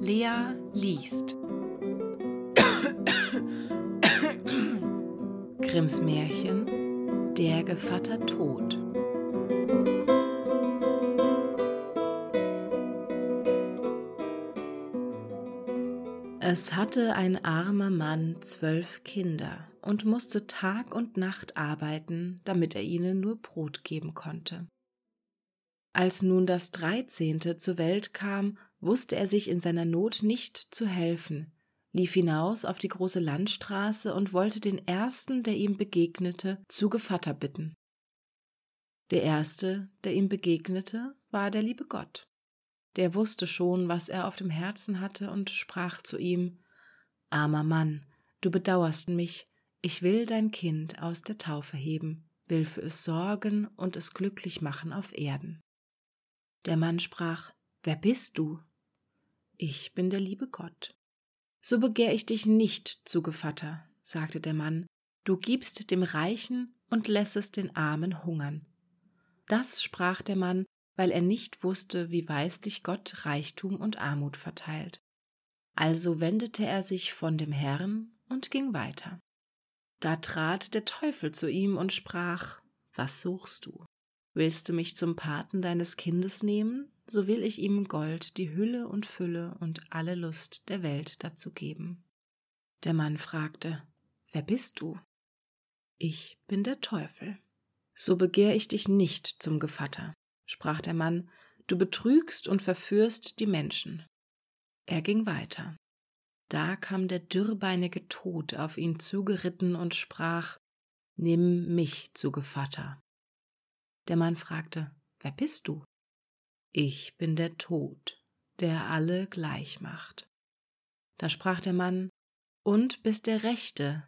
Lea liest. Grimms Märchen Der Gevatter Tod. Es hatte ein armer Mann zwölf Kinder und musste Tag und Nacht arbeiten, damit er ihnen nur Brot geben konnte. Als nun das Dreizehnte zur Welt kam, wusste er sich in seiner Not nicht zu helfen, lief hinaus auf die große Landstraße und wollte den ersten, der ihm begegnete, zu Gevatter bitten. Der erste, der ihm begegnete, war der liebe Gott. Der wusste schon, was er auf dem Herzen hatte und sprach zu ihm Armer Mann, du bedauerst mich, ich will dein Kind aus der Taufe heben, will für es sorgen und es glücklich machen auf Erden. Der Mann sprach Wer bist du? Ich bin der liebe Gott. So begehr ich dich nicht zu Gevatter, sagte der Mann, du gibst dem Reichen und lässest den Armen hungern. Das sprach der Mann, weil er nicht wusste, wie weislich Gott Reichtum und Armut verteilt. Also wendete er sich von dem Herrn und ging weiter. Da trat der Teufel zu ihm und sprach Was suchst du? Willst du mich zum Paten deines Kindes nehmen, so will ich ihm Gold, die Hülle und Fülle und alle Lust der Welt dazu geben. Der Mann fragte, Wer bist du? Ich bin der Teufel. So begehr ich dich nicht zum Gevatter, sprach der Mann, du betrügst und verführst die Menschen. Er ging weiter. Da kam der dürrbeinige Tod auf ihn zugeritten und sprach, Nimm mich zu Gevatter. Der Mann fragte, Wer bist du? Ich bin der Tod, der alle gleich macht. Da sprach der Mann, Und bist der Rechte,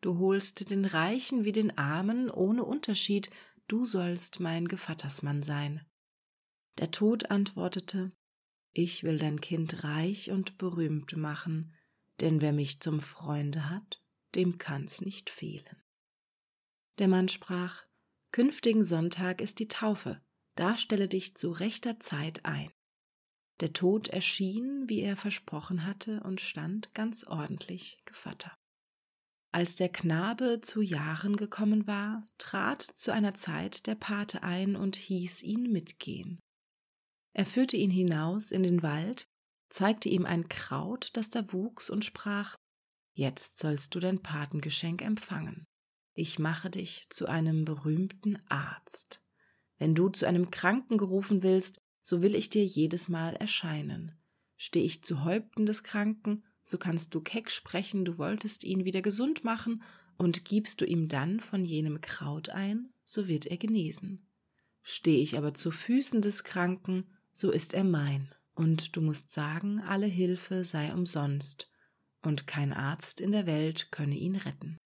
du holst den Reichen wie den Armen ohne Unterschied, du sollst mein Gevattersmann sein. Der Tod antwortete, Ich will dein Kind reich und berühmt machen, denn wer mich zum Freunde hat, dem kann's nicht fehlen. Der Mann sprach, Künftigen Sonntag ist die Taufe, da stelle dich zu rechter Zeit ein. Der Tod erschien, wie er versprochen hatte, und stand ganz ordentlich Gevatter. Als der Knabe zu Jahren gekommen war, trat zu einer Zeit der Pate ein und hieß ihn mitgehen. Er führte ihn hinaus in den Wald, zeigte ihm ein Kraut, das da wuchs, und sprach Jetzt sollst du dein Patengeschenk empfangen ich mache dich zu einem berühmten Arzt. Wenn du zu einem Kranken gerufen willst, so will ich dir jedes Mal erscheinen. Steh ich zu Häupten des Kranken, so kannst du keck sprechen, du wolltest ihn wieder gesund machen, und gibst du ihm dann von jenem Kraut ein, so wird er genesen. Steh ich aber zu Füßen des Kranken, so ist er mein, und du musst sagen, alle Hilfe sei umsonst, und kein Arzt in der Welt könne ihn retten.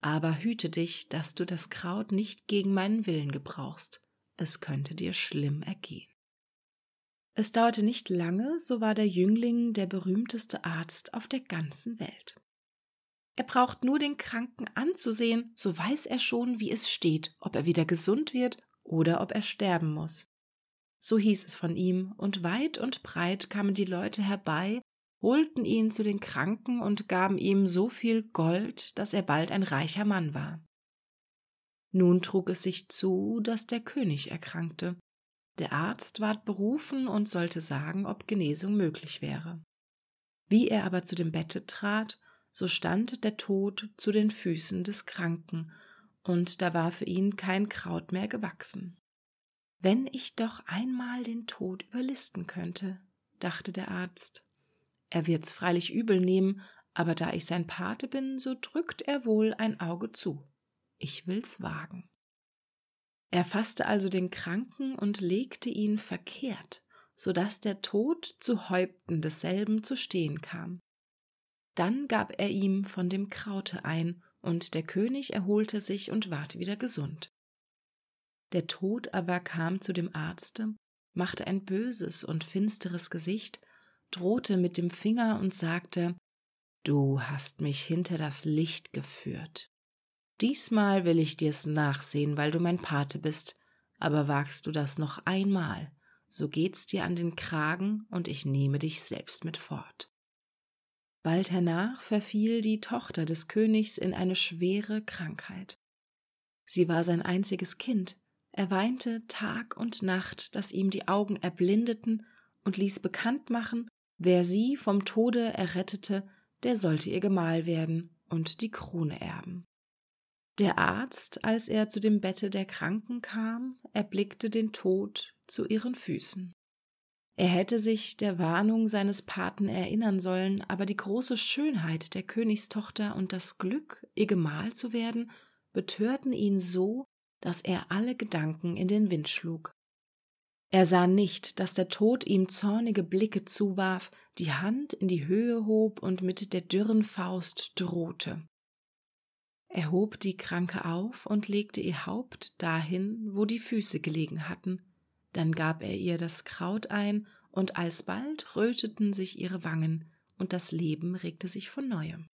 Aber hüte dich, dass du das Kraut nicht gegen meinen Willen gebrauchst, es könnte dir schlimm ergehen. Es dauerte nicht lange, so war der Jüngling der berühmteste Arzt auf der ganzen Welt. Er braucht nur den Kranken anzusehen, so weiß er schon, wie es steht, ob er wieder gesund wird oder ob er sterben muss. So hieß es von ihm, und weit und breit kamen die Leute herbei, holten ihn zu den Kranken und gaben ihm so viel Gold, dass er bald ein reicher Mann war. Nun trug es sich zu, dass der König erkrankte. Der Arzt ward berufen und sollte sagen, ob Genesung möglich wäre. Wie er aber zu dem Bette trat, so stand der Tod zu den Füßen des Kranken, und da war für ihn kein Kraut mehr gewachsen. Wenn ich doch einmal den Tod überlisten könnte, dachte der Arzt. Er wird's freilich übel nehmen, aber da ich sein Pate bin, so drückt er wohl ein Auge zu. Ich will's wagen. Er fasste also den Kranken und legte ihn verkehrt, so dass der Tod zu Häupten desselben zu stehen kam. Dann gab er ihm von dem Kraute ein, und der König erholte sich und ward wieder gesund. Der Tod aber kam zu dem Arzte, machte ein böses und finsteres Gesicht drohte mit dem Finger und sagte Du hast mich hinter das Licht geführt. Diesmal will ich dir's nachsehen, weil du mein Pate bist, aber wagst du das noch einmal, so geht's dir an den Kragen und ich nehme dich selbst mit fort. Bald hernach verfiel die Tochter des Königs in eine schwere Krankheit. Sie war sein einziges Kind, er weinte Tag und Nacht, dass ihm die Augen erblindeten und ließ bekannt machen, wer sie vom Tode errettete, der sollte ihr Gemahl werden und die Krone erben. Der Arzt, als er zu dem Bette der Kranken kam, erblickte den Tod zu ihren Füßen. Er hätte sich der Warnung seines Paten erinnern sollen, aber die große Schönheit der Königstochter und das Glück, ihr Gemahl zu werden, betörten ihn so, dass er alle Gedanken in den Wind schlug. Er sah nicht, dass der Tod ihm zornige Blicke zuwarf, die Hand in die Höhe hob und mit der dürren Faust drohte. Er hob die Kranke auf und legte ihr Haupt dahin, wo die Füße gelegen hatten, dann gab er ihr das Kraut ein, und alsbald röteten sich ihre Wangen, und das Leben regte sich von neuem.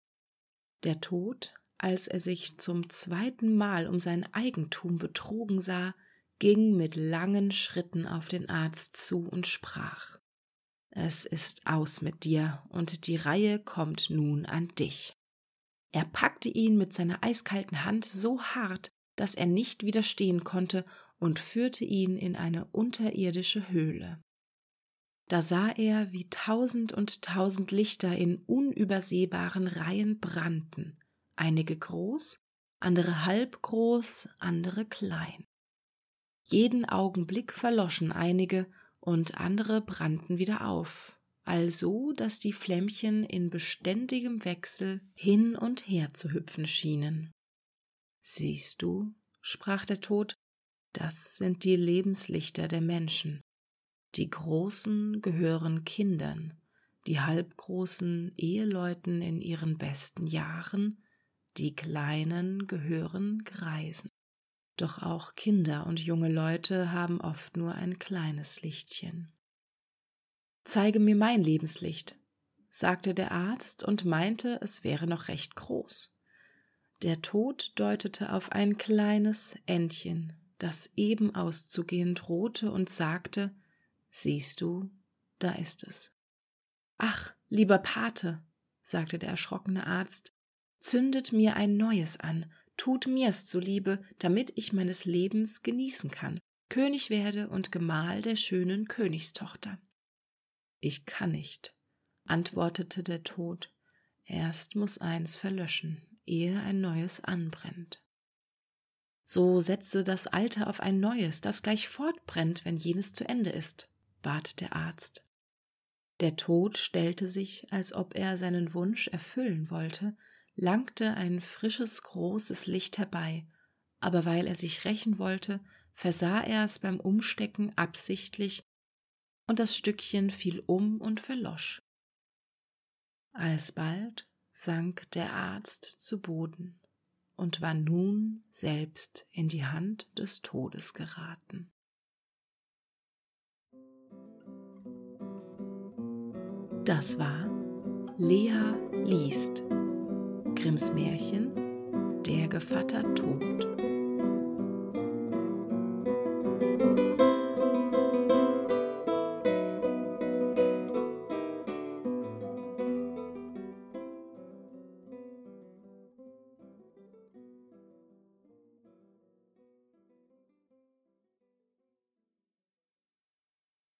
Der Tod, als er sich zum zweiten Mal um sein Eigentum betrogen sah, ging mit langen Schritten auf den Arzt zu und sprach Es ist aus mit dir, und die Reihe kommt nun an dich. Er packte ihn mit seiner eiskalten Hand so hart, dass er nicht widerstehen konnte und führte ihn in eine unterirdische Höhle. Da sah er, wie tausend und tausend Lichter in unübersehbaren Reihen brannten, einige groß, andere halb groß, andere klein. Jeden Augenblick verloschen einige und andere brannten wieder auf, also dass die Flämmchen in beständigem Wechsel hin und her zu hüpfen schienen. Siehst du, sprach der Tod, das sind die Lebenslichter der Menschen. Die Großen gehören Kindern, die Halbgroßen Eheleuten in ihren besten Jahren, die Kleinen gehören Greisen. Doch auch Kinder und junge Leute haben oft nur ein kleines Lichtchen. Zeige mir mein Lebenslicht, sagte der Arzt und meinte, es wäre noch recht groß. Der Tod deutete auf ein kleines Entchen, das eben auszugehen drohte und sagte Siehst du, da ist es. Ach, lieber Pate, sagte der erschrockene Arzt, zündet mir ein neues an, tut mir's zuliebe, damit ich meines Lebens genießen kann, König werde und Gemahl der schönen Königstochter. Ich kann nicht, antwortete der Tod, erst muss eins verlöschen, ehe ein neues anbrennt. So setze das Alte auf ein neues, das gleich fortbrennt, wenn jenes zu Ende ist, bat der Arzt. Der Tod stellte sich, als ob er seinen Wunsch erfüllen wollte, langte ein frisches, großes Licht herbei, aber weil er sich rächen wollte, versah er es beim Umstecken absichtlich und das Stückchen fiel um und verlosch. Alsbald sank der Arzt zu Boden und war nun selbst in die Hand des Todes geraten. Das war Lea liest Grimms Märchen Der Gevatter Tod